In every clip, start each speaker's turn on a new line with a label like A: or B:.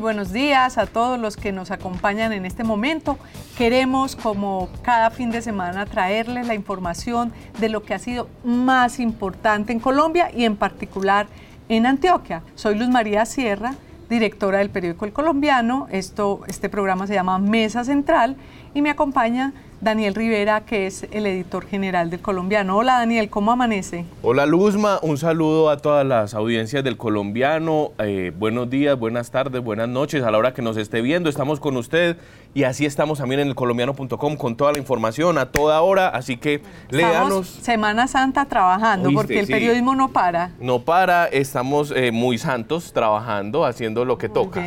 A: Buenos días a todos los que nos acompañan en este momento. Queremos, como cada fin de semana, traerles la información de lo que ha sido más importante en Colombia y en particular en Antioquia. Soy Luz María Sierra, directora del periódico El Colombiano. Esto, este programa se llama Mesa Central y me acompaña Daniel Rivera, que es el editor general del Colombiano. Hola Daniel, ¿cómo amanece?
B: Hola Luzma, un saludo a todas las audiencias del Colombiano. Eh, buenos días, buenas tardes, buenas noches a la hora que nos esté viendo. Estamos con usted y así estamos también en el colombiano.com con toda la información a toda hora. Así que léanos.
A: Semana Santa trabajando porque el periodismo no para.
B: No para, estamos eh, muy santos trabajando, haciendo lo que toca.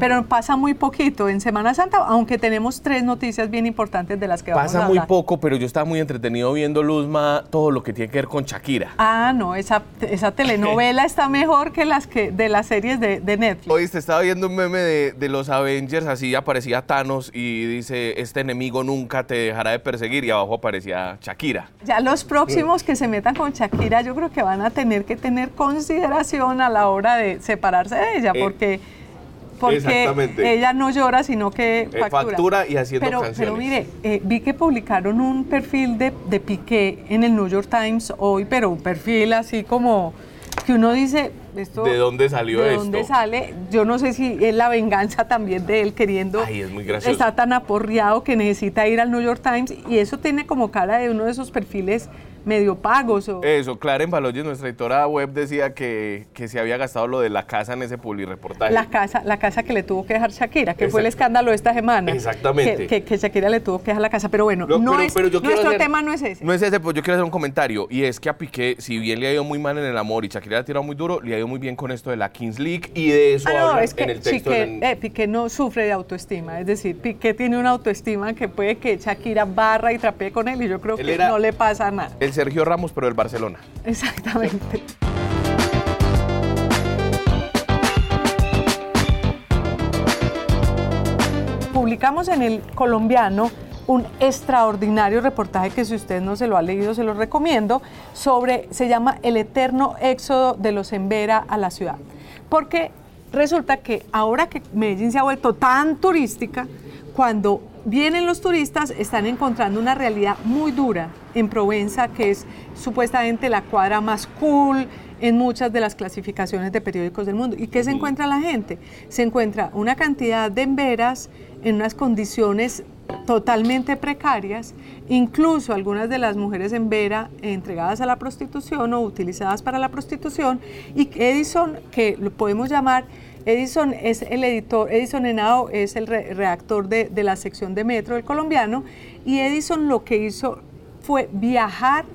A: Pero pasa muy poquito en Semana Santa, aunque tenemos tres noticias bien importantes de las
B: Pasa muy poco, pero yo estaba muy entretenido viendo, Luzma, todo lo que tiene que ver con Shakira.
A: Ah, no, esa, esa telenovela está mejor que las que de las series de, de Netflix.
B: Oíste, estaba viendo un meme de, de, los Avengers, así aparecía Thanos y dice, este enemigo nunca te dejará de perseguir, y abajo aparecía Shakira.
A: Ya los próximos que se metan con Shakira, yo creo que van a tener que tener consideración a la hora de separarse de ella, eh, porque porque ella no llora, sino que
B: eh, factura. factura y haciendo
A: pero,
B: canciones.
A: Pero mire, eh, vi que publicaron un perfil de, de Piqué en el New York Times hoy, pero un perfil así como que uno dice, esto,
B: ¿de dónde salió
A: ¿de
B: esto?
A: dónde sale? Yo no sé si es la venganza también de él queriendo.
B: Ay, es muy gracioso.
A: Está tan aporreado que necesita ir al New York Times y eso tiene como cara de uno de esos perfiles medio pagos. O...
B: Eso, Clara Baloyes, nuestra editora web, decía que, que, se había gastado lo de la casa en ese publireportaje.
A: La casa, la casa que le tuvo que dejar Shakira, que fue el escándalo de esta semana.
B: Exactamente.
A: Que, que, Shakira le tuvo que dejar la casa. Pero bueno, no es, nuestro tema no es ese.
B: No es ese, pues yo quiero hacer un comentario. Y es que a Piqué, si bien le ha ido muy mal en el amor y Shakira le ha tirado muy duro, le ha ido muy bien con esto de la Kings League y de eso
A: ah,
B: no,
A: es que
B: en el texto.
A: Piqué, eh, Piqué no sufre de autoestima. Es decir, Piqué tiene una autoestima que puede que Shakira barra y trapee con él y yo creo que no le pasa nada.
B: Sergio Ramos, pero el Barcelona.
A: Exactamente. Publicamos en el colombiano un extraordinario reportaje que si usted no se lo ha leído se lo recomiendo sobre se llama El eterno éxodo de los Embera a la ciudad. Porque resulta que ahora que Medellín se ha vuelto tan turística, cuando vienen los turistas están encontrando una realidad muy dura en Provenza, que es supuestamente la cuadra más cool en muchas de las clasificaciones de periódicos del mundo. ¿Y qué se encuentra la gente? Se encuentra una cantidad de emberas en unas condiciones totalmente precarias, incluso algunas de las mujeres en Vera entregadas a la prostitución o utilizadas para la prostitución, y Edison, que lo podemos llamar Edison es el editor, Edison Henao es el redactor de, la sección de Metro del colombiano. Y Edison lo que hizo fue viajar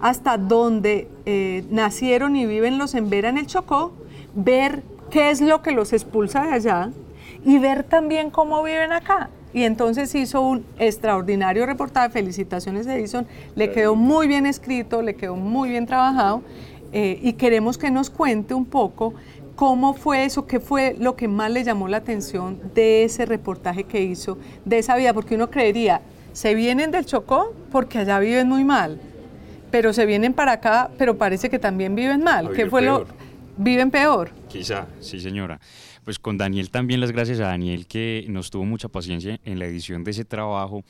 A: hasta donde eh, nacieron y viven los Embera en el Chocó, ver qué es lo que los expulsa de allá y ver también cómo viven acá. Y entonces hizo un extraordinario reportaje, felicitaciones Edison, le quedó muy bien escrito, le quedó muy bien trabajado eh, y queremos que nos cuente un poco ¿Cómo fue eso? ¿Qué fue lo que más le llamó la atención de ese reportaje que hizo, de esa vida? Porque uno creería, se vienen del Chocó porque allá viven muy mal, pero se vienen para acá, pero parece que también viven mal. ¿Qué fue
C: peor.
A: lo? ¿Viven peor?
C: Quizá, sí señora. Pues con Daniel también las gracias a Daniel que nos tuvo mucha paciencia en la edición de ese trabajo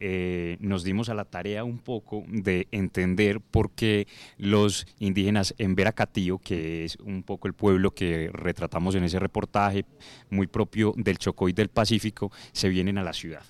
C: eh, nos dimos a la tarea un poco de entender por qué los indígenas en Veracatío, que es un poco el pueblo que retratamos en ese reportaje, muy propio del Chocó y del Pacífico, se vienen a la ciudad.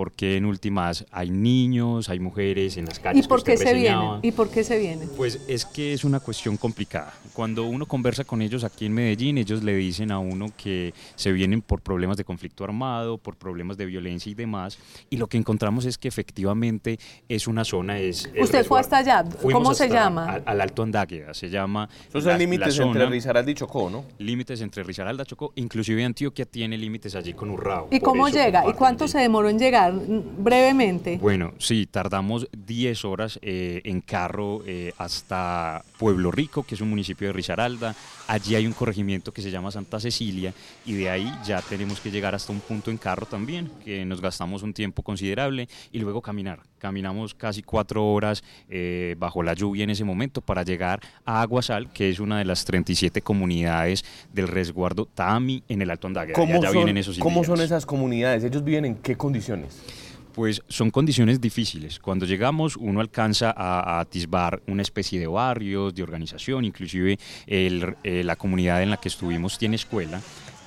C: Porque en últimas hay niños, hay mujeres en las calles.
A: ¿Y por
C: que
A: qué se vienen? ¿Y por qué se vienen?
C: Pues es que es una cuestión complicada. Cuando uno conversa con ellos aquí en Medellín, ellos le dicen a uno que se vienen por problemas de conflicto armado, por problemas de violencia y demás. Y lo que encontramos es que efectivamente es una zona. Es
A: ¿Usted fue hasta allá? ¿Cómo se llama?
C: Al, Alto Andáqueda, se llama.
B: Esos son límites entre Risaralda y Chocó, ¿no?
C: Límites entre Risaralda y Chocó. Inclusive Antioquia tiene límites allí con Urrao.
A: ¿Y cómo llega? ¿Y cuánto se demoró en llegar? Brevemente.
C: Bueno, sí, tardamos 10 horas eh, en carro eh, hasta Pueblo Rico, que es un municipio de Risaralda. Allí hay un corregimiento que se llama Santa Cecilia y de ahí ya tenemos que llegar hasta un punto en carro también, que nos gastamos un tiempo considerable y luego caminar. Caminamos casi cuatro horas eh, bajo la lluvia en ese momento para llegar a Aguasal, que es una de las 37 comunidades del resguardo Tami en el Alto Andaguera.
B: ¿Cómo, son, ¿Cómo son esas comunidades? ¿Ellos viven en qué condiciones?
C: Pues son condiciones difíciles. Cuando llegamos uno alcanza a, atisbar una especie de barrios, de organización, inclusive eh, la comunidad en la que estuvimos tiene escuela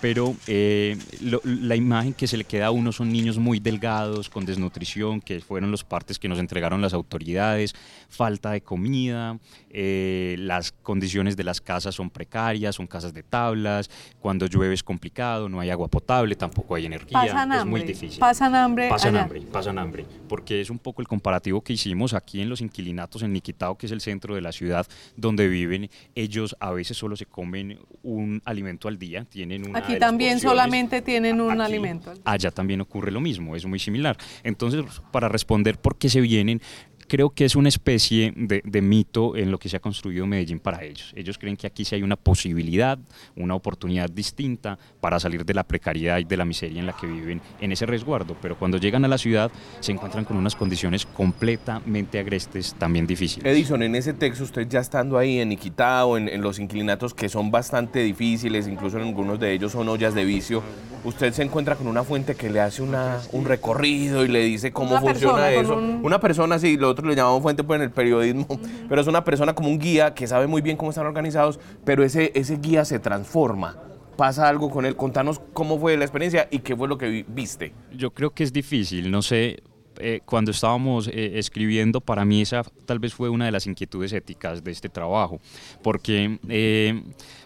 C: pero eh, la imagen que se le queda a uno son niños muy delgados, con desnutrición, que fueron los partes que nos entregaron las autoridades, falta de comida, eh, las condiciones de las casas son precarias, son casas de tablas, cuando llueve es complicado, no hay agua potable, tampoco hay energía, es muy difícil.
A: Pasan hambre.
C: Pasan hambre, pasan hambre, porque es un poco el comparativo que hicimos aquí en los inquilinatos en Niquitao, que es el centro de la ciudad donde viven, ellos a veces solo se comen un alimento al día, tienen una
A: y también solamente tienen un alimento.
C: Allá también ocurre lo mismo, es muy similar. Entonces, para responder por qué se vienen, creo que es una especie de, mito en lo que se ha construido Medellín para ellos. Ellos creen que aquí sí hay una posibilidad, una oportunidad distinta para salir de la precariedad y de la miseria en la que viven en ese resguardo, pero cuando llegan a la ciudad se encuentran con unas condiciones completamente agrestes, también difíciles.
B: Edison, en ese texto, usted ya estando ahí en Iquitao, en, en los inquilinatos que son bastante difíciles, incluso en algunos de ellos son ollas de vicio, usted se encuentra con una fuente que le hace una, un recorrido y le dice cómo funciona eso. Una persona, sí, lo otro le llamamos fuente pues, en el periodismo, pero es una persona como un guía que sabe muy bien cómo están organizados, pero ese, ese guía se transforma pasa algo con él. Contanos cómo fue la experiencia y qué fue lo que viste.
C: Yo creo que es difícil, no sé. Eh, cuando estábamos eh, escribiendo, para mí esa tal vez fue una de las inquietudes éticas de este trabajo, porque eh,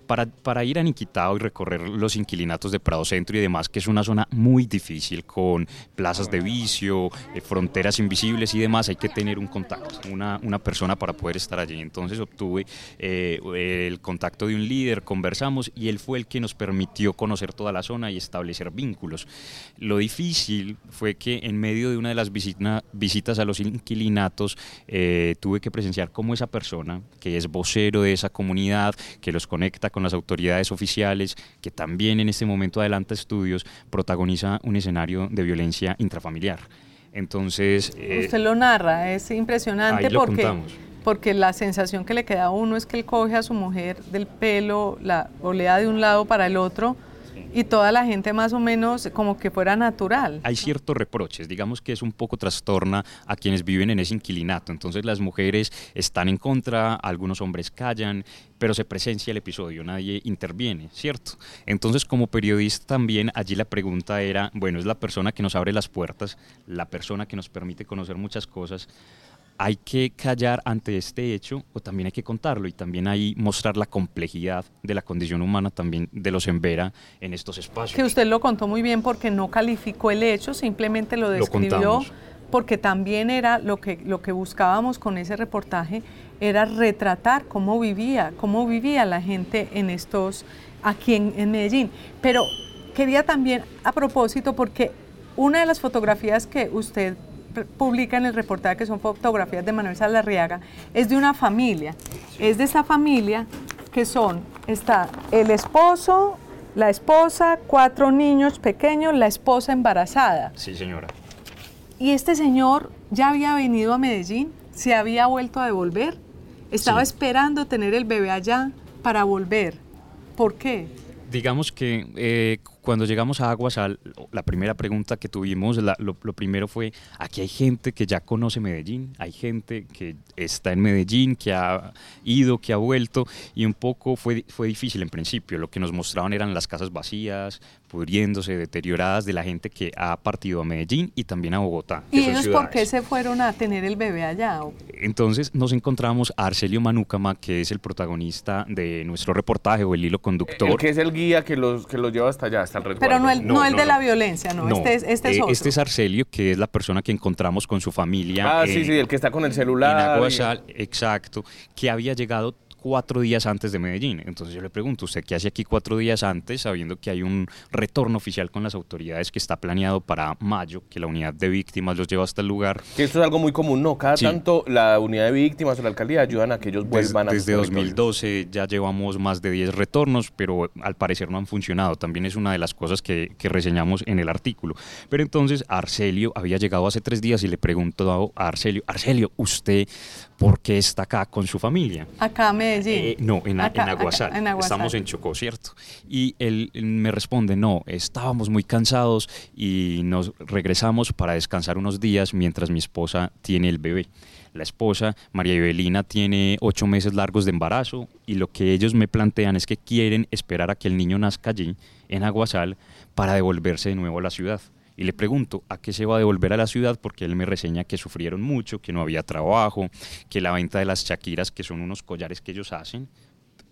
C: para, ir a Niquitao y recorrer los inquilinatos de Prado Centro y demás, que es una zona muy difícil con plazas de vicio, eh, fronteras invisibles y demás, hay que tener un contacto, una, una persona para poder estar allí. Entonces obtuve eh, el contacto de un líder, conversamos y él fue el que nos permitió conocer toda la zona y establecer vínculos. Lo difícil fue que en medio de una de las visitas a los inquilinatos eh, tuve que presenciar cómo esa persona, que es vocero de esa comunidad, que los conecta con las autoridades oficiales, que también en este momento adelanta estudios, protagoniza un escenario de violencia intrafamiliar. Entonces...
A: Eh, Usted lo narra, es impresionante porque, porque la sensación que le queda a uno es que él coge a su mujer del pelo, la olea de un lado para el otro, y toda la gente más o menos como que fuera natural.
C: Hay ciertos reproches, digamos que es un poco trastorna a quienes viven en ese inquilinato. Entonces las mujeres están en contra, algunos hombres callan, pero se presencia el episodio, nadie interviene, ¿cierto? Entonces como periodista también allí la pregunta era, bueno, es la persona que nos abre las puertas, la persona que nos permite conocer muchas cosas hay que callar ante este hecho o también hay que contarlo y también hay mostrar la complejidad de la condición humana también de los Embera en estos espacios.
A: Que usted lo contó muy bien porque no calificó el hecho, simplemente lo describió porque también era lo que, lo que buscábamos con ese reportaje, era retratar cómo vivía, cómo vivía la gente en estos, aquí en, en Medellín. Pero quería también, a propósito, porque una de las fotografías que usted publica en el reportaje, que son fotografías de Manuel Salarriaga, es de una familia. Es de esa familia que son, está el esposo, la esposa, cuatro niños pequeños, la esposa embarazada.
C: Sí, señora.
A: Y este señor ya había venido a Medellín, se había vuelto a devolver, estaba esperando tener el bebé allá para volver. ¿Por qué?
C: Digamos que eh, cuando llegamos a Aguasal, la primera pregunta que tuvimos, lo, primero fue, aquí hay gente que ya conoce Medellín, hay gente que está en Medellín, que ha ido, que ha vuelto, y un poco fue, fue difícil en principio. Lo que nos mostraban eran las casas vacías, pudriéndose, deterioradas de la gente que ha partido a Medellín y también a Bogotá.
A: ¿Y ellos por qué se fueron a tener el bebé allá?
C: Entonces nos encontramos a Arcelio Manúcama, que es el protagonista de nuestro reportaje o el hilo conductor.
B: El que es el guía que los, que los lleva hasta allá, hasta resguardo.
A: Pero no el, no, el de la violencia, no, este, es, este es
C: eh,
A: otro.
C: Este es Arcelio, que es la persona que encontramos con su familia.
B: Ah, sí, sí, el que está con el celular.
C: En exacto, que había llegado cuatro días antes de Medellín. Entonces yo le pregunto, ¿usted qué hace aquí cuatro días antes, sabiendo que hay un retorno oficial con las autoridades que está planeado para mayo, que la unidad de víctimas los lleva hasta el lugar?
B: Que esto es algo muy común, ¿no? Cada tanto la unidad de víctimas o la alcaldía ayudan a que ellos vuelvan
C: desde, a Desde 2012 ya llevamos más de 10 retornos, pero al parecer no han funcionado. También es una de las cosas que, que reseñamos en el artículo. Pero entonces Arcelio había llegado hace tres días y le preguntó a Arcelio, Arcelio, ¿usted por qué está acá con su familia?
A: Acá me
C: eh, no, en, Aguasal. Estamos en Chocó, ¿cierto? Y él, me responde, no, estábamos muy cansados y nos regresamos para descansar unos días mientras mi esposa tiene el bebé. La esposa, María Evelina, tiene ocho meses largos de embarazo y lo que ellos me plantean es que quieren esperar a que el niño nazca allí, en Aguasal, para devolverse de nuevo a la ciudad y le pregunto a qué se va a devolver a la ciudad porque él me reseña que sufrieron mucho, que no había trabajo, que la venta de las chaquiras, que son unos collares que ellos hacen,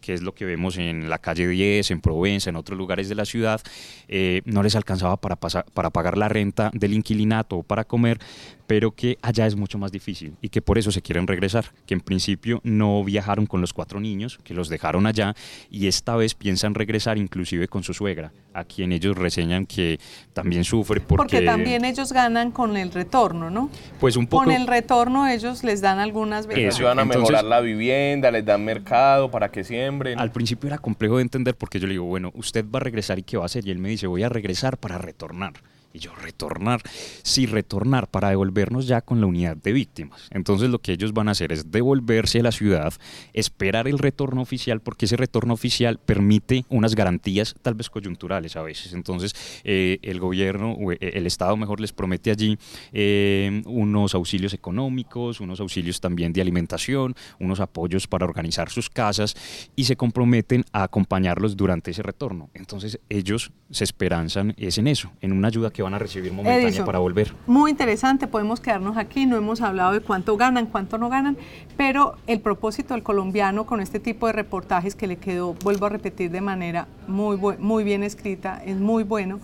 C: que es lo que vemos en la calle 10, en Provenza, en otros lugares de la ciudad, eh, no les alcanzaba para, pasar, para pagar la renta del inquilinato o para comer, pero que allá es mucho más difícil y que por eso se quieren regresar, que en principio no viajaron con los cuatro niños, que los dejaron allá y esta vez piensan regresar inclusive con su suegra, a quien ellos reseñan que también sufre porque...
A: Porque también ellos ganan con el retorno, ¿no?
C: Pues un poco...
A: Con el retorno ellos les dan algunas
B: veces. van a mejorar la vivienda, les dan mercado para que siembren.
C: Al principio era complejo de entender porque yo le digo, bueno, usted va a regresar y qué va a hacer y él me dice, voy a regresar para retornar. Y yo, retornar, sí, retornar para devolvernos ya con la unidad de víctimas. Entonces lo que ellos van a hacer es devolverse a la ciudad, esperar el retorno oficial, porque ese retorno oficial permite unas garantías tal vez coyunturales a veces. Entonces eh, el gobierno, o eh, el Estado mejor les promete allí eh, unos auxilios económicos, unos auxilios también de alimentación, unos apoyos para organizar sus casas y se comprometen a acompañarlos durante ese retorno. Entonces ellos se esperanzan es en eso, en una ayuda que van a recibir momentánea para volver.
A: Muy interesante, podemos quedarnos aquí, no hemos hablado de cuánto ganan, cuánto no ganan, pero el propósito del colombiano con este tipo de reportajes que le quedó, vuelvo a repetir de manera muy, muy bien escrita, es muy bueno,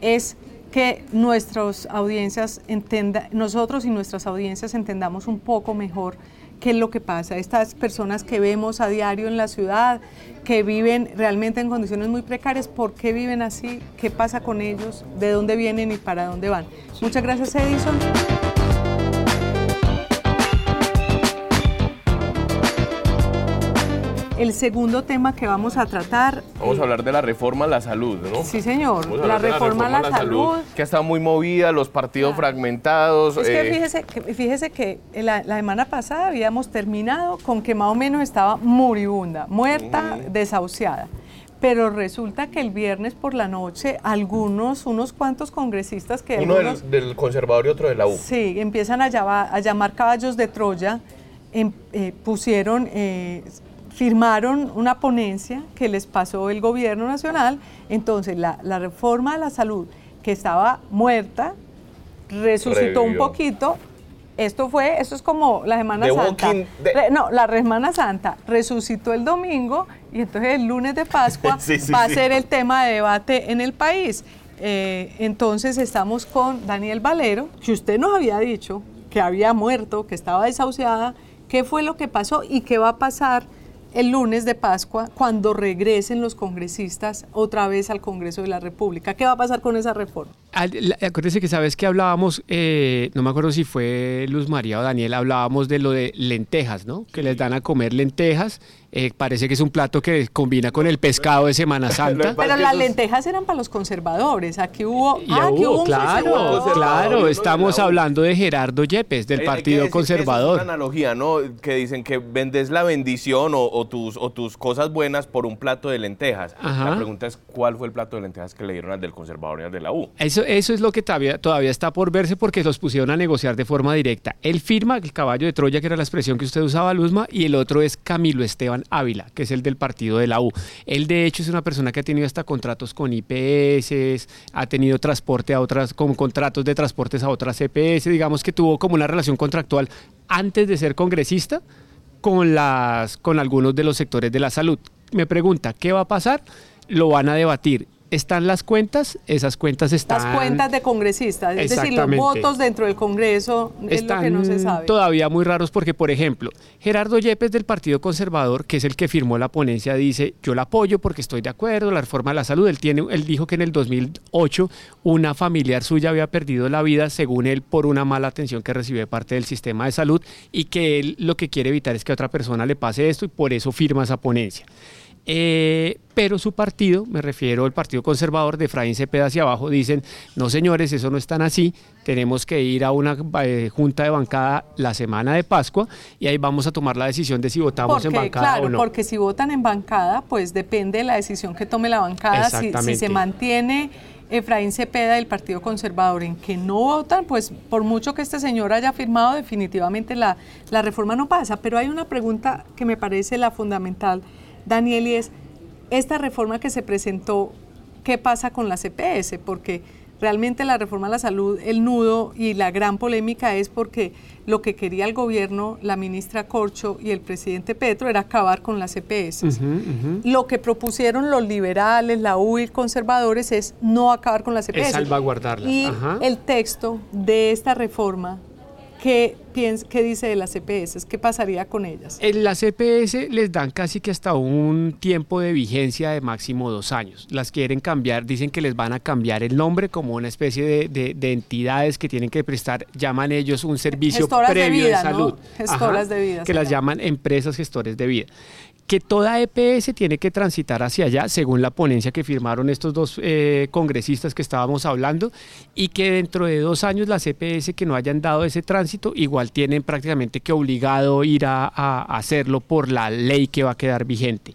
A: es que nuestras audiencias entienda, nosotros y nuestras audiencias entendamos un poco mejor qué es lo que pasa. Estas personas que vemos a diario en la ciudad, que viven realmente en condiciones muy precarias, ¿por qué viven así? ¿Qué pasa con ellos? ¿De dónde vienen y para dónde van? Muchas gracias, Edison. El segundo tema que vamos a tratar.
B: Vamos a hablar de la reforma a la salud, ¿no?
A: Sí, señor. La reforma, a la, salud,
B: Que ha estado muy movida, los partidos fragmentados.
A: Es que, eh, fíjese, que fíjese que la, semana pasada habíamos terminado con que más o menos estaba moribunda, muerta, desahuciada. Pero resulta que el viernes por la noche algunos, unos cuantos congresistas que...
B: Uno del, conservador y otro de la U.
A: Sí, empiezan a llamar, a llamar caballos de Troya, em, eh, pusieron eh, firmaron una ponencia que les pasó el gobierno nacional, entonces la, reforma de la salud que estaba muerta resucitó un poquito. Esto fue, esto es como la Semana Santa. no, la Semana Santa resucitó el domingo y entonces el lunes de Pascua va a ser el tema de debate en el país. Eh, entonces estamos con Daniel Valero, que usted nos había dicho que había muerto, que estaba desahuciada, qué fue lo que pasó y qué va a pasar el lunes de Pascua, cuando regresen los congresistas otra vez al Congreso de la República. ¿Qué va a pasar con esa reforma?
D: Acuérdese que sabes que hablábamos, eh, no me acuerdo si fue Luz María o Daniel, hablábamos de lo de lentejas, ¿no? Que les dan a comer lentejas Eh, parece que es un plato que combina con el pescado de Semana Santa.
A: Pero las lentejas eran para los conservadores. Aquí hubo.
D: ah, aquí hubo, claro, claro. Estamos hablando de Gerardo Yepes, del Partido Conservador.
B: Es una analogía, ¿no? Que dicen que vendes la bendición o, tus, o tus cosas buenas por un plato de lentejas. La pregunta es: ¿cuál fue el plato de lentejas que le dieron al del conservador y al de la U?
D: Eso, es lo que todavía, todavía está por verse porque los pusieron a negociar de forma directa. Él firma el caballo de Troya, que era la expresión que usted usaba, Luzma, y el otro es Camilo Esteban Ávila, que es el del partido de la U. Él de hecho es una persona que ha tenido hasta contratos con IPS, ha tenido transporte a otras, con contratos de transportes a otras CPS, digamos que tuvo como una relación contractual antes de ser congresista con, las, con algunos de los sectores de la salud. Me pregunta, ¿qué va a pasar? Lo van a debatir están las cuentas, esas cuentas están...
A: Las cuentas de congresistas, es decir, los votos dentro del Congreso es lo que no se sabe.
D: todavía muy raros porque, por ejemplo, Gerardo Yepes del Partido Conservador, que es el que firmó la ponencia, dice, yo la apoyo porque estoy de acuerdo, la reforma de la salud, él, tiene, él dijo que en el 2008 una familiar suya había perdido la vida, según él, por una mala atención que recibió de parte del sistema de salud y que él lo que quiere evitar es que a otra persona le pase esto y por eso firma esa ponencia. Eh, pero su partido, me refiero al Partido Conservador de Efraín Cepeda hacia abajo, dicen, no señores, eso no es tan así, tenemos que ir a una eh, junta de bancada la semana de Pascua y ahí vamos a tomar la decisión de si votamos en bancada
A: claro,
D: o no.
A: Porque si votan en bancada, pues depende de la decisión que tome la bancada, si, si se mantiene... Efraín Cepeda del Partido Conservador en que no votan, pues por mucho que este señor haya firmado, definitivamente la, la reforma no pasa. Pero hay una pregunta que me parece la fundamental Daniel, y es esta reforma que se presentó, ¿qué pasa con la CPS? Porque realmente la reforma a la salud, el nudo y la gran polémica es porque lo que quería el gobierno, la ministra Corcho y el presidente Petro era acabar con las CPS. Lo que propusieron los liberales, la UI conservadores es no acabar con las CPS. Es
D: salvaguardarlas.
A: Y el texto de esta reforma ¿Qué, ¿Qué dice de las CPS? ¿Qué pasaría con ellas?
D: En las CPS les dan casi que hasta un tiempo de vigencia de máximo dos años. Las quieren cambiar, dicen que les van a cambiar el nombre como una especie de, entidades que tienen que prestar, llaman ellos un servicio previo de, salud.
A: Gestoras de vida.
D: Que las llaman empresas gestores de vida que toda EPS tiene que transitar hacia allá, según la ponencia que firmaron estos dos eh, congresistas que estábamos hablando, y que dentro de dos años las EPS que no hayan dado ese tránsito igual tienen prácticamente que obligado ir a, a hacerlo por la ley que va a quedar vigente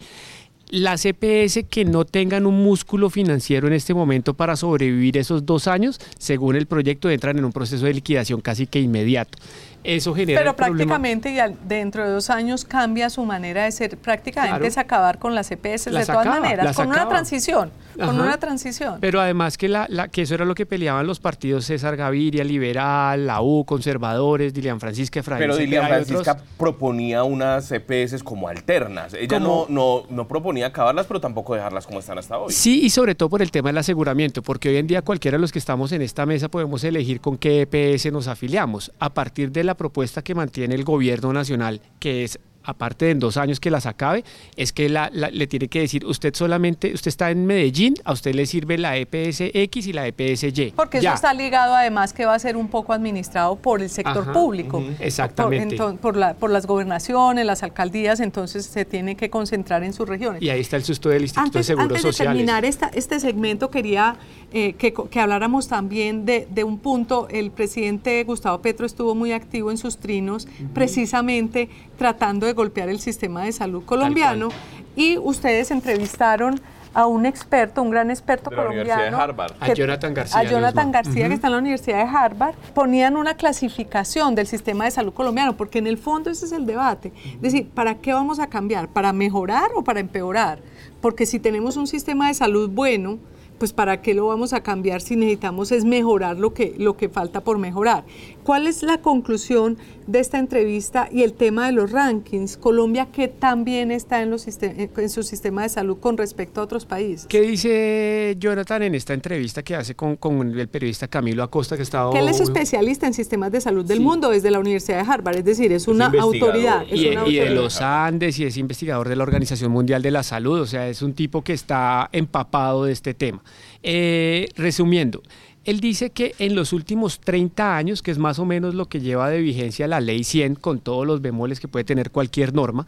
D: las EPS que no tengan un músculo financiero en este momento para sobrevivir esos dos años, según el proyecto, entran en un proceso de liquidación casi que inmediato. Eso genera.
A: Pero prácticamente ya dentro de dos años cambia su manera de ser. Prácticamente es acabar con las EPS de todas maneras, con una transición. Con una transición.
D: Pero además que, la, que eso era lo que peleaban los partidos César Gaviria, Liberal, la U, Conservadores, Dilian Francisca Efraín.
B: Pero Dilian Francisca proponía unas EPS como alternas. Ella no, no, no proponía acabarlas, pero tampoco dejarlas como están hasta hoy.
D: Sí, y sobre todo por el tema del aseguramiento, porque hoy en día cualquiera de los que estamos en esta mesa podemos elegir con qué EPS nos afiliamos. A partir de la propuesta que mantiene el gobierno nacional, que es aparte de en dos años que las acabe, es que la, le tiene que decir, usted solamente, usted está en Medellín, a usted le sirve la EPS-X y la EPS-Y.
A: Porque eso está ligado además que va a ser un poco administrado por el sector público.
D: exactamente.
A: Por, la, por, las gobernaciones, las alcaldías, entonces se tiene que concentrar en sus regiones.
D: Y ahí está el susto del Instituto
A: de
D: Seguros
A: Sociales. Antes de terminar esta, este segmento, quería eh, que, que, habláramos también de, de, un punto. El presidente Gustavo Petro estuvo muy activo en sus trinos, precisamente tratando de golpear el sistema de salud colombiano y ustedes entrevistaron a un experto, un gran experto colombiano.
D: a Jonathan García.
A: A Jonathan García, que está en la Universidad de Harvard, ponían una clasificación del sistema de salud colombiano, porque en el fondo ese es el debate. Es decir, ¿para qué vamos a cambiar? ¿Para mejorar o para empeorar? Porque si tenemos un sistema de salud bueno, pues para qué lo vamos a cambiar si necesitamos es mejorar lo que, lo que falta por mejorar. ¿Cuál es la conclusión de esta entrevista y el tema de los rankings? Colombia, ¿qué también está en, los en su sistema de salud con respecto a otros países?
D: ¿Qué dice Jonathan en esta entrevista que hace con, el periodista Camilo Acosta, que estaba...
A: Que él es especialista en sistemas de salud del mundo desde la Universidad de Harvard, es decir, es una autoridad.
D: y, y de los Andes y es investigador de la Organización Mundial de la Salud, o sea, es un tipo que está empapado de este tema. Eh, resumiendo, él dice que en los últimos 30 años, que es más o menos lo que lleva de vigencia la ley 100 con todos los bemoles que puede tener cualquier norma,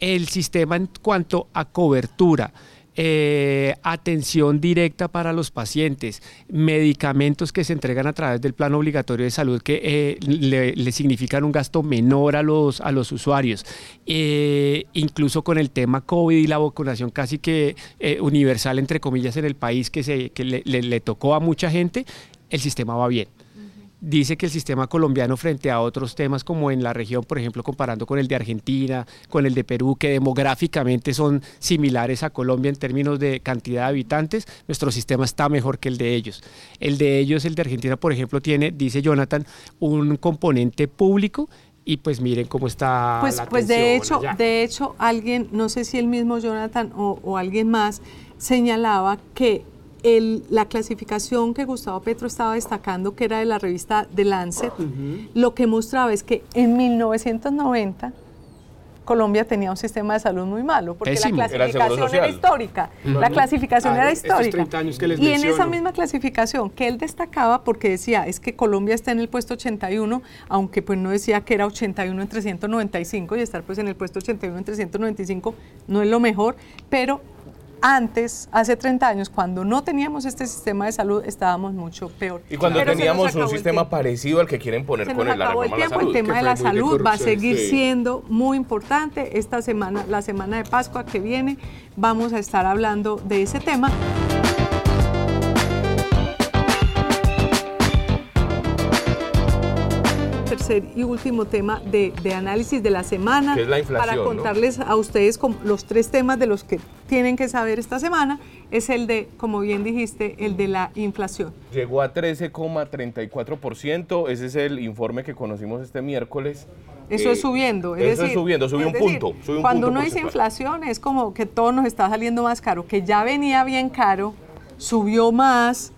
D: el sistema en cuanto a cobertura, eh, atención directa para los pacientes, medicamentos que se entregan a través del plan obligatorio de salud que eh, le, significan un gasto menor a los, a los usuarios, eh, incluso con el tema COVID y la vacunación casi que universal, entre comillas, en el país que, se, que le tocó a mucha gente, el sistema va bien dice que el sistema colombiano frente a otros temas como en la región, por ejemplo, comparando con el de Argentina, con el de Perú, que demográficamente son similares a Colombia en términos de cantidad de habitantes, nuestro sistema está mejor que el de ellos. El de ellos, el de Argentina, por ejemplo, tiene, dice Jonathan, un componente público y pues miren cómo está
A: pues, pues de hecho de hecho alguien no sé si el mismo Jonathan o, o alguien más señalaba que la clasificación que Gustavo Petro estaba destacando, que era de la revista The Lancet, lo que mostraba es que en 1990 Colombia tenía un sistema de salud muy malo, porque la clasificación era, histórica. La clasificación era histórica. y en esa misma clasificación que él destacaba, porque decía, es que Colombia está en el puesto 81, aunque pues no decía que era 81 en 395 y estar pues en el puesto 81 en 395 no es lo mejor, pero antes, hace 30 años, cuando no teníamos este sistema de salud, estábamos mucho peor.
B: Y cuando teníamos un sistema parecido al que quieren poner con el, la reforma
A: el,
B: salud.
A: el tema de la salud va a seguir siendo muy importante. Esta semana, la semana de Pascua que viene, vamos a estar hablando de ese tema. Y último tema de, análisis de la semana. para contarles a ustedes los tres temas de los que tienen que saber esta semana. Es el de, como bien dijiste, el de la inflación.
B: Llegó a 13,34%. Ese es el informe que conocimos este miércoles.
A: Eso es eh, subiendo.
B: eso es subiendo, subió un punto.
A: cuando uno dice inflación es como que todo nos está saliendo más caro, que ya venía bien caro, subió más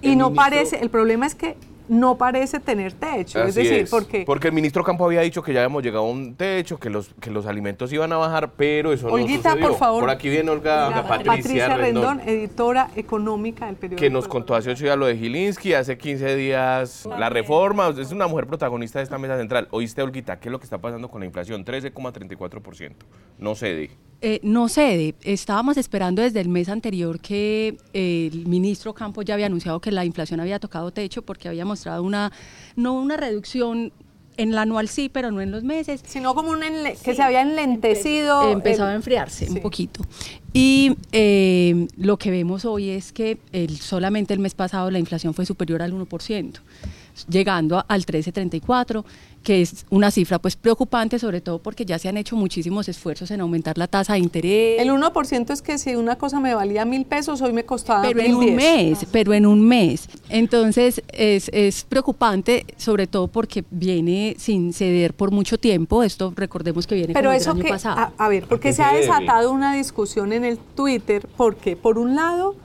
A: y no parece, el problema es que no parece tener techo. es decir, porque...
B: Porque el ministro Campo había dicho que ya habíamos llegado a un techo, que los, que los alimentos iban a bajar, pero eso no sucedió.
A: por favor.
B: Por aquí viene Olga,
A: Patricia, Patricia Rendón, editora económica del periódico.
B: Que nos contó hace ocho días lo de Gilinski, hace 15 días la reforma. Es una mujer protagonista de esta mesa central. ¿Oíste, Olguita, qué es lo que está pasando con la inflación? 13,34%. No cede.
E: Eh, no cede. Estábamos esperando desde el mes anterior que el ministro Campo ya había anunciado que la inflación había tocado techo porque habíamos mostrado una, no una reducción en la anual sí, pero no en los meses.
A: Sino como un que se había enlentecido.
E: empezaba a enfriarse un poquito. Y eh, lo que vemos hoy es que el, solamente el mes pasado la inflación fue superior al 1%, llegando al 13,34% que es una cifra pues preocupante, sobre todo porque ya se han hecho muchísimos esfuerzos en aumentar la tasa de interés.
A: El 1% es que si una cosa me valía mil pesos, hoy me costaba
E: Pero en un mes, pero en un mes. Entonces es, es preocupante, sobre todo porque viene sin ceder por mucho tiempo. Esto recordemos que viene
A: pero eso el año pasado. A, ver, porque se ha desatado una discusión en el Twitter, porque por un lado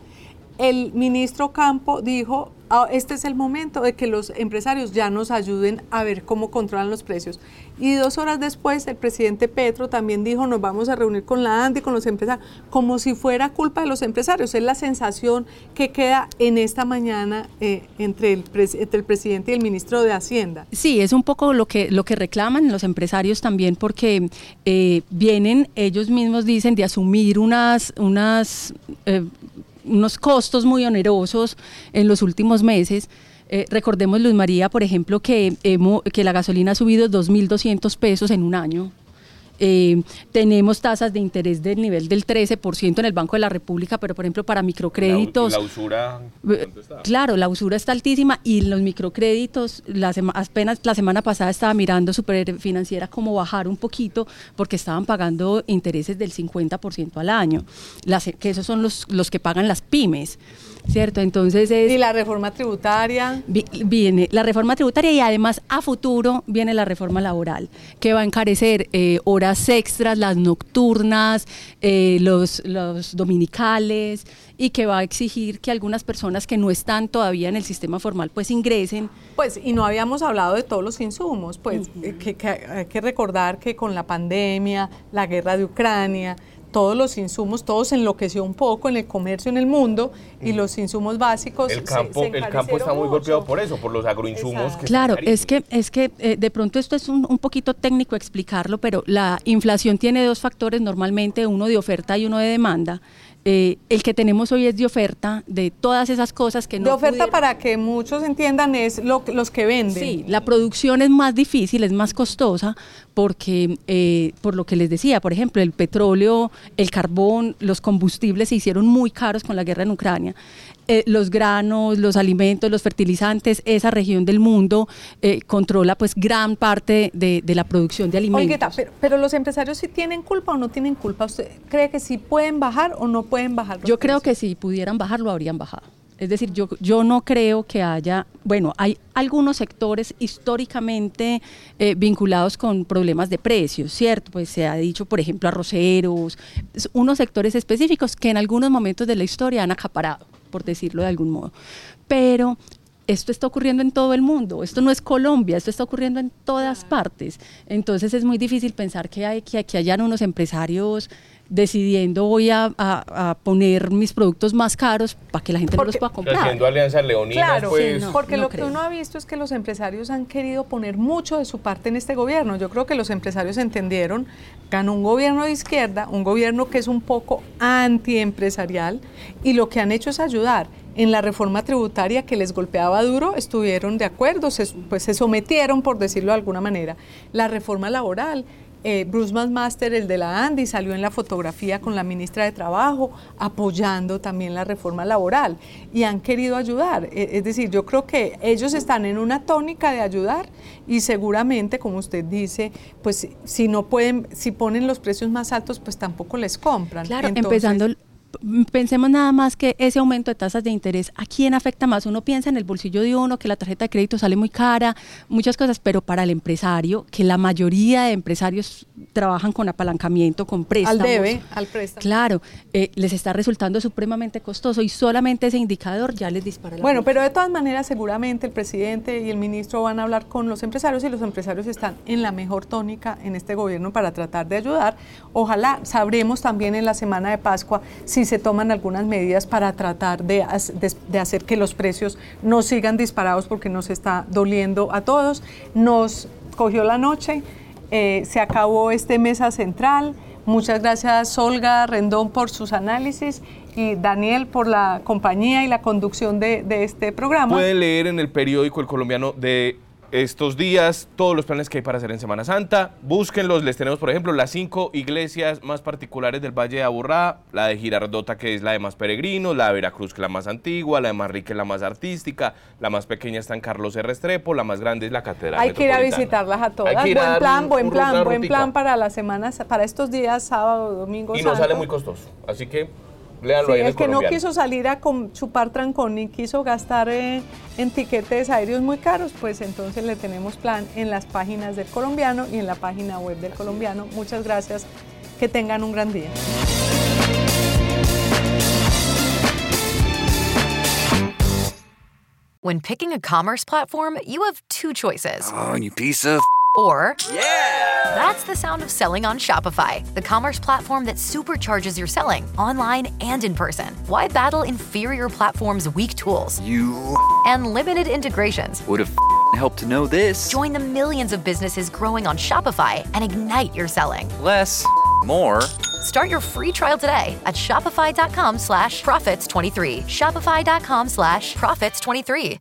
A: el ministro Campo dijo Ah, este es el momento de que los empresarios ya nos ayuden a ver cómo controlan los precios. Y dos horas después, el presidente Petro también dijo, nos vamos a reunir con la ANDI, con los empresarios, como si fuera culpa de los empresarios. Es la sensación que queda en esta mañana eh, entre, el el presidente y el ministro de Hacienda.
E: Sí, es un poco lo que, lo que reclaman los empresarios también, porque eh, vienen, ellos mismos dicen, de asumir unas... unas eh, unos costos muy onerosos en los últimos meses. Eh, recordemos, Luz María, por ejemplo, que, que la gasolina ha subido 2.200 pesos en un año. Eh, tenemos tasas de interés del nivel del 13% en el Banco de la República, pero por ejemplo para microcréditos...
B: La, usura...
E: Eh, claro, la usura está altísima y los microcréditos, la apenas la semana pasada estaba mirando Superfinanciera como bajar un poquito porque estaban pagando intereses del 50% al año, las, que esos son los, los que pagan las pymes. ¿Cierto? Entonces es...
A: Y la reforma tributaria.
E: Viene la reforma tributaria y además a futuro viene la reforma laboral, que va a encarecer eh, horas extras, las nocturnas, eh, los, los dominicales y que va a exigir que algunas personas que no están todavía en el sistema formal pues ingresen.
A: Pues y no habíamos hablado de todos los insumos, pues que hay que recordar que con la pandemia, la guerra de Ucrania, todos los insumos, todo se enloqueció un poco en el comercio en el mundo y los insumos básicos.
B: El campo, el campo está muy golpeado por eso, por los agroinsumos. Que
E: claro, es que, es que eh, de pronto esto es un, un, poquito técnico explicarlo, pero la inflación tiene dos factores normalmente, uno de oferta y uno de demanda. Eh, el que tenemos hoy es de oferta de todas esas cosas que no.
A: De oferta para que muchos entiendan es lo, los que venden.
E: Sí, la producción es más difícil, es más costosa porque, eh, por lo que les decía, por ejemplo, el petróleo, el carbón, los combustibles se hicieron muy caros con la guerra en Ucrania. Eh, los granos, los alimentos, los fertilizantes, esa región del mundo eh, controla pues gran parte de, la producción de alimentos.
A: pero, pero, los empresarios sí tienen culpa o no tienen culpa. ¿Usted cree que sí pueden bajar o no pueden bajar?
E: Yo creo que si pudieran bajar lo habrían bajado. Es decir, yo, yo no creo que haya, bueno, hay algunos sectores históricamente eh, vinculados con problemas de precios, ¿cierto? Pues se ha dicho, por ejemplo, arroceros, unos sectores específicos que en algunos momentos de la historia han acaparado por decirlo de algún modo. Pero esto está ocurriendo en todo el mundo, esto no es Colombia, esto está ocurriendo en todas partes. Entonces es muy difícil pensar que, hay, que, que hayan unos empresarios decidiendo voy a, poner mis productos más caros para que la gente no los pueda comprar.
B: Haciendo alianzas leoninas,
A: claro,
B: pues.
A: porque lo que uno ha visto es que los empresarios han querido poner mucho de su parte en este gobierno. Yo creo que los empresarios entendieron, ganó un gobierno de izquierda, un gobierno que es un poco antiempresarial, y lo que han hecho es ayudar en la reforma tributaria que les golpeaba duro, estuvieron de acuerdo, pues se sometieron, por decirlo de alguna manera. La reforma laboral, eh, Bruce McMaster, el de la Andy, salió en la fotografía con la ministra de Trabajo apoyando también la reforma laboral y han querido ayudar. E, es decir, yo creo que ellos están en una tónica de ayudar y seguramente, como usted dice, pues si no pueden, si ponen los precios más altos, pues tampoco les compran.
E: Claro, empezando pensemos nada más que ese aumento de tasas de interés, ¿a quién afecta más? Uno piensa en el bolsillo de uno, que la tarjeta de crédito sale muy cara, muchas cosas, pero para el empresario, que la mayoría de empresarios trabajan con apalancamiento, con préstamos.
A: Al debe, al préstamo.
E: Claro, eh, les está resultando supremamente costoso y solamente ese indicador ya les dispara la
A: Bueno, pero de todas maneras seguramente el presidente y el ministro van a hablar con los empresarios y los empresarios están en la mejor tónica en este gobierno para tratar de ayudar. Ojalá sabremos también en la semana de Pascua si se toman algunas medidas para tratar de, de, hacer que los precios no sigan disparados porque nos está doliendo a todos. Nos cogió la noche, eh, se acabó este mesa central. Muchas gracias Olga Rendón por sus análisis y Daniel por la compañía y la conducción de, de este programa.
B: Pueden leer en el periódico El Colombiano de estos días, todos los planes que hay para hacer en Semana Santa. Búsquenlos, les tenemos, por ejemplo, las cinco iglesias más particulares del Valle de Aburrá, la de Girardota, que es la de más peregrinos, la de Veracruz, que es la más antigua, la de Manrique, la más artística, la más pequeña está en Carlos R. Restrepo, la más grande es la Catedral
A: Hay que ir a visitarlas a todas. Buen plan, buen plan, buen plan para las semanas, para estos días, sábado, domingo,
B: Y no sale muy costoso, así que
A: el, que no quiso salir a chupar trancón ni quiso gastar eh, en tiquetes aéreos muy caros, pues entonces le tenemos plan en las páginas del colombiano y en la página web del colombiano. Muchas gracias, que tengan un gran día.
F: When picking a commerce platform, you have two choices.
G: Oh, you piece of
F: or Yeah! That's the sound of selling on Shopify, the commerce platform that supercharges your selling online and in person. Why battle inferior platforms' weak tools?
G: You
F: and limited integrations.
G: Would have helped to know this.
F: Join the millions of businesses growing on Shopify and ignite your selling.
G: Less, more.
F: Start your free trial today at Shopify.com/profits23. Shopify.com/profits23.